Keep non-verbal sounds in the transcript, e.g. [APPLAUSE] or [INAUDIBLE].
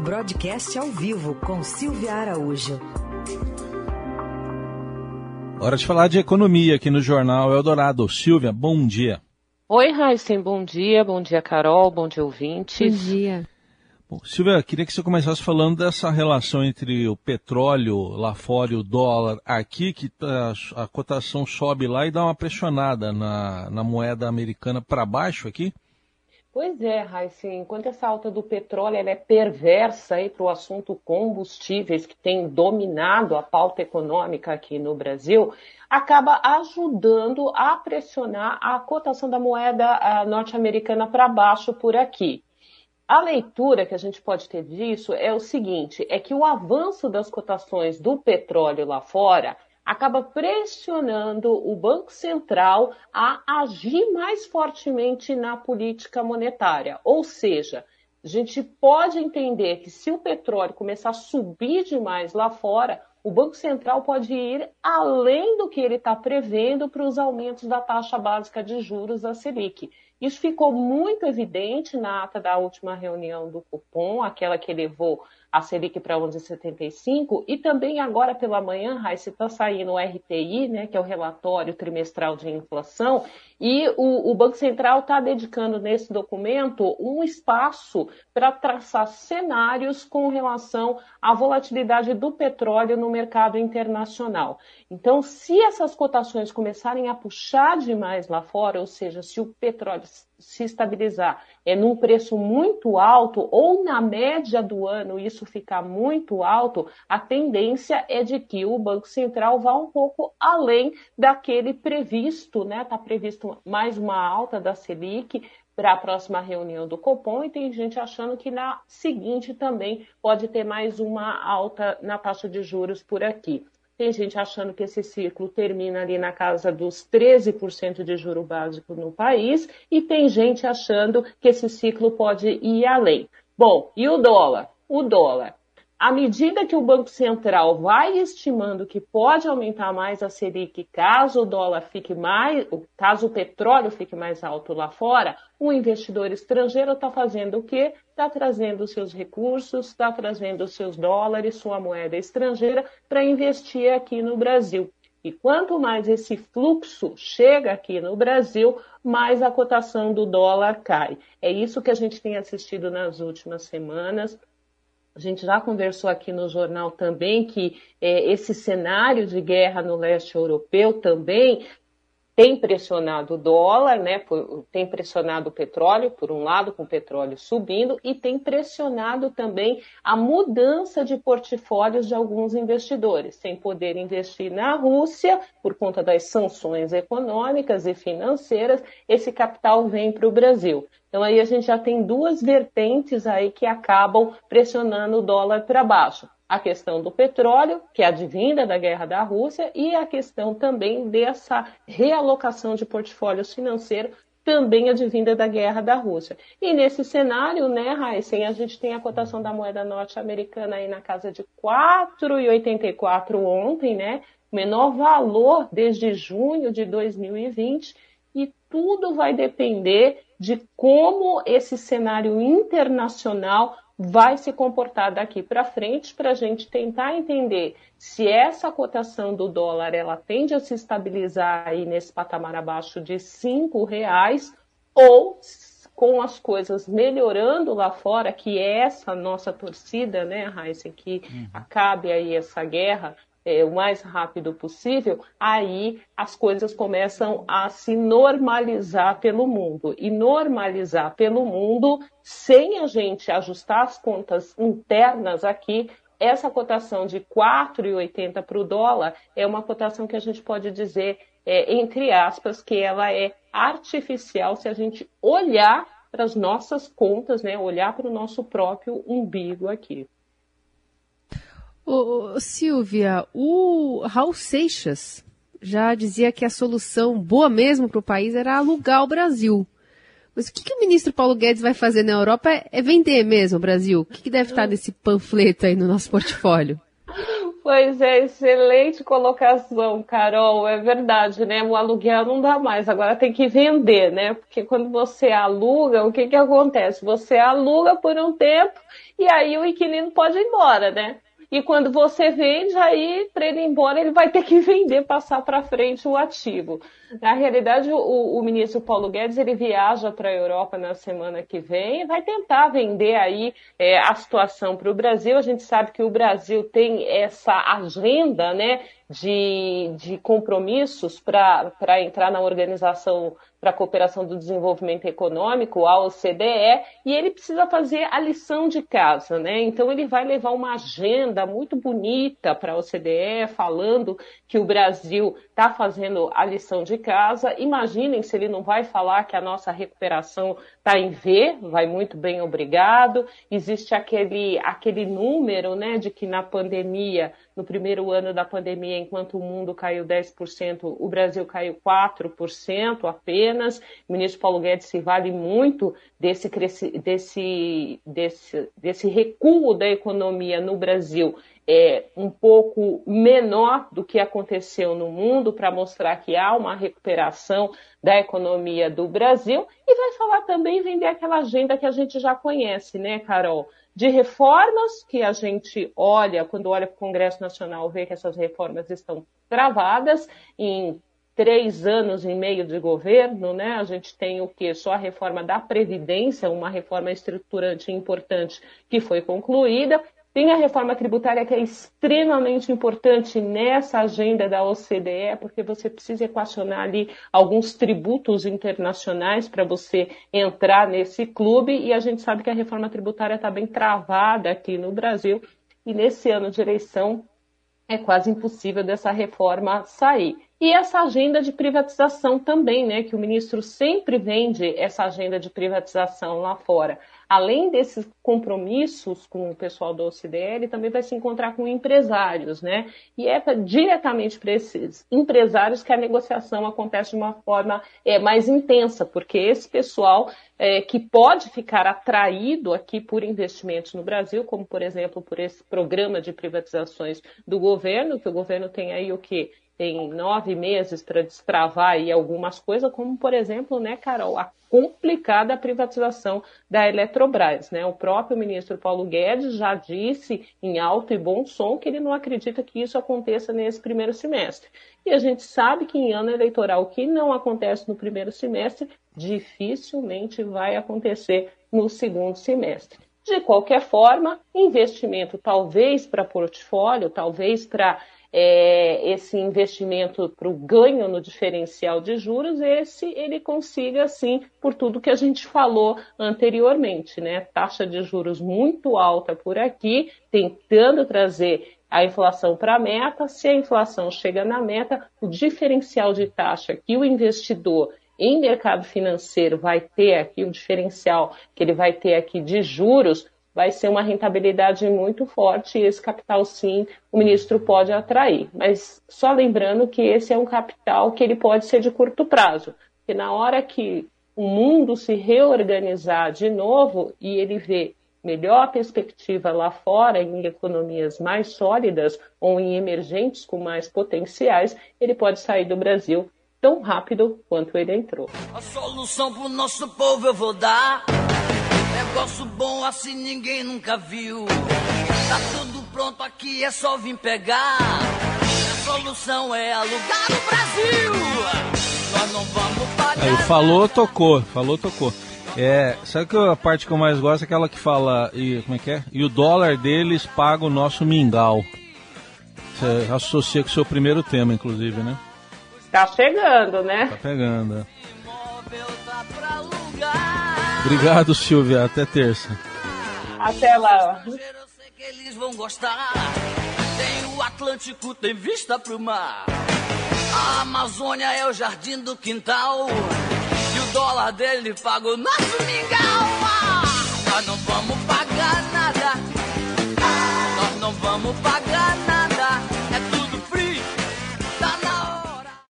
Broadcast ao vivo com Silvia Araújo. Hora de falar de economia aqui no Jornal Eldorado. Silvia, bom dia. Oi, Raíssen, bom dia. Bom dia, Carol. Bom dia, ouvintes. Bom dia. Bom, Silvia, queria que você começasse falando dessa relação entre o petróleo lá fora e o dólar aqui, que a, a cotação sobe lá e dá uma pressionada na, na moeda americana para baixo aqui. Pois é, Raíssa, enquanto essa alta do petróleo é perversa para o assunto combustíveis, que tem dominado a pauta econômica aqui no Brasil, acaba ajudando a pressionar a cotação da moeda norte-americana para baixo por aqui. A leitura que a gente pode ter disso é o seguinte: é que o avanço das cotações do petróleo lá fora acaba pressionando o Banco Central a agir mais fortemente na política monetária. Ou seja, a gente pode entender que se o petróleo começar a subir demais lá fora, o Banco Central pode ir além do que ele está prevendo para os aumentos da taxa básica de juros da Selic. Isso ficou muito evidente na ata da última reunião do cupom, aquela que levou a Selic para 11,75 e também agora pela manhã, Raíssa, está saindo o RTI, né, que é o relatório trimestral de inflação, e o, o Banco Central está dedicando nesse documento um espaço para traçar cenários com relação à volatilidade do petróleo no mercado internacional. Então, se essas cotações começarem a puxar demais lá fora, ou seja, se o petróleo se estabilizar é num preço muito alto ou na média do ano isso ficar muito alto, a tendência é de que o Banco Central vá um pouco além daquele previsto, né? Está previsto mais uma alta da Selic para a próxima reunião do Copom e tem gente achando que na seguinte também pode ter mais uma alta na taxa de juros por aqui. Tem gente achando que esse ciclo termina ali na casa dos 13% de juro básico no país e tem gente achando que esse ciclo pode ir além. Bom, e o dólar? O dólar à medida que o Banco Central vai estimando que pode aumentar mais a Selic caso o dólar fique mais, caso o petróleo fique mais alto lá fora, o investidor estrangeiro está fazendo o quê? Está trazendo seus recursos, está trazendo seus dólares, sua moeda estrangeira para investir aqui no Brasil. E quanto mais esse fluxo chega aqui no Brasil, mais a cotação do dólar cai. É isso que a gente tem assistido nas últimas semanas. A gente já conversou aqui no jornal também que é, esse cenário de guerra no leste europeu também tem pressionado o dólar, né, tem pressionado o petróleo, por um lado, com o petróleo subindo, e tem pressionado também a mudança de portfólios de alguns investidores, sem poder investir na Rússia, por conta das sanções econômicas e financeiras, esse capital vem para o Brasil. Então aí a gente já tem duas vertentes aí que acabam pressionando o dólar para baixo a questão do petróleo, que é advinda da guerra da Rússia, e a questão também dessa realocação de portfólios financeiros, também advinda da guerra da Rússia. E nesse cenário, né, Heisen, a gente tem a cotação da moeda norte-americana aí na casa de 4,84 ontem, né? Menor valor desde junho de 2020, e tudo vai depender de como esse cenário internacional vai se comportar daqui para frente para a gente tentar entender se essa cotação do dólar ela tende a se estabilizar aí nesse patamar abaixo de cinco reais ou com as coisas melhorando lá fora, que é essa nossa torcida, né, Raíssa, que uhum. acabe aí essa guerra é, o mais rápido possível, aí as coisas começam a se normalizar pelo mundo. E normalizar pelo mundo, sem a gente ajustar as contas internas aqui, essa cotação de 4,80 para o dólar é uma cotação que a gente pode dizer, é, entre aspas, que ela é artificial se a gente olhar para as nossas contas, né, olhar para o nosso próprio umbigo aqui. Ô, Silvia, o Raul Seixas já dizia que a solução boa mesmo para o país era alugar o Brasil. Mas o que, que, o ministro Paulo Guedes vai fazer na Europa é, vender mesmo o Brasil? O que, que deve estar nesse panfleto aí no nosso portfólio? Pois é, excelente colocação, Carol. É verdade, né? O aluguel não dá mais, agora tem que vender, né? Porque quando você aluga, o que, que acontece? Você aluga por um tempo e aí o inquilino pode ir embora, né? E quando você vende, aí para ele ir embora, ele vai ter que [LAUGHS] vender, passar para frente o ativo. Na realidade, o, o, ministro Paulo Guedes ele viaja para a Europa na semana que vem e vai tentar vender aí é, a situação para o Brasil. A gente sabe que o Brasil tem essa agenda né, de, de compromissos para entrar na organização para a cooperação do desenvolvimento econômico, a OCDE, e ele precisa fazer a lição de casa, né? Então ele vai levar uma agenda muito bonita para a OCDE, falando que o Brasil está fazendo a lição de casa. Imaginem se ele não vai falar que a nossa recuperação está em V, vai muito bem, obrigado. Existe aquele, aquele número, né, de que na pandemia no primeiro ano da pandemia, enquanto o mundo caiu 10%, o Brasil caiu 4% apenas. O ministro Paulo Guedes se vale muito desse, desse, desse, desse recuo da economia no Brasil é, um pouco menor do que aconteceu no mundo para mostrar que há uma recuperação da economia do Brasil e vai falar também vender aquela agenda que a gente já conhece, né, Carol? de reformas que a gente olha, quando olha para o Congresso Nacional, vê que essas reformas estão travadas em três anos e meio de governo, né? A gente tem o que? Só a reforma da Previdência, uma reforma estruturante importante que foi concluída, tem a reforma tributária que é extremamente importante nessa agenda da OCDE, porque você precisa equacionar ali alguns tributos internacionais para você entrar nesse clube, e a gente sabe que a reforma tributária está bem travada aqui no Brasil, e nesse ano de eleição é quase impossível dessa reforma sair. E essa agenda de privatização também, né, que o ministro sempre vende essa agenda de privatização lá fora além desses compromissos com o pessoal do OCDE, também vai se encontrar com empresários, né? E é diretamente para esses empresários que a negociação acontece de uma forma é, mais intensa, porque esse pessoal é, que pode ficar atraído aqui por investimentos no Brasil, como por exemplo por esse programa de privatizações do governo, que o governo tem aí o que tem nove meses para destravar aí algumas coisas, como, por exemplo, né, Carol, a complicada privatização da Eletrobras. Né? O próprio ministro Paulo Guedes já disse em alto e bom som que ele não acredita que isso aconteça nesse primeiro semestre. E a gente sabe que em ano eleitoral o que não acontece no primeiro semestre dificilmente vai acontecer no segundo semestre. De qualquer forma, investimento talvez para portfólio, talvez para é, esse investimento para o ganho no diferencial de juros, esse ele consiga, sim, por tudo que a gente falou anteriormente, né? Taxa de juros muito alta por aqui, tentando trazer a inflação para a meta. Se a inflação chega na meta, o diferencial de taxa que o investidor em mercado financeiro vai ter aqui, o diferencial que ele vai ter aqui de juros, vai ser uma rentabilidade muito forte e esse capital sim o ministro pode atrair. Mas só lembrando que esse é um capital que ele pode ser de curto prazo, porque na hora que o mundo se reorganizar de novo e ele vê melhor perspectiva lá fora, em economias mais sólidas ou em emergentes com mais potenciais, ele pode sair do Brasil tão rápido quanto ele entrou. A solução para o nosso povo eu vou dar. Negócio assim ninguém nunca viu. Tá tudo pronto aqui, é só vir pegar. A solução é alugar o Brasil. Nós não vamos pagar. Aí, falou, tocou. Falou, tocou. É, sabe que a parte que eu mais gosto é aquela que fala, e como é que é? E o dólar deles paga o nosso mingau. Você associa com o seu primeiro tema, inclusive, né? Tá chegando, né? Tá pegando. Obrigado, Silvia. Até terça. Até lá. Eles vão gostar. Tem o Atlântico, tem vista pro mar. A Amazônia é o jardim do quintal. E o dólar dele paga o nosso mingau. Ah, nós não vamos pagar nada. Ah, nós não vamos pagar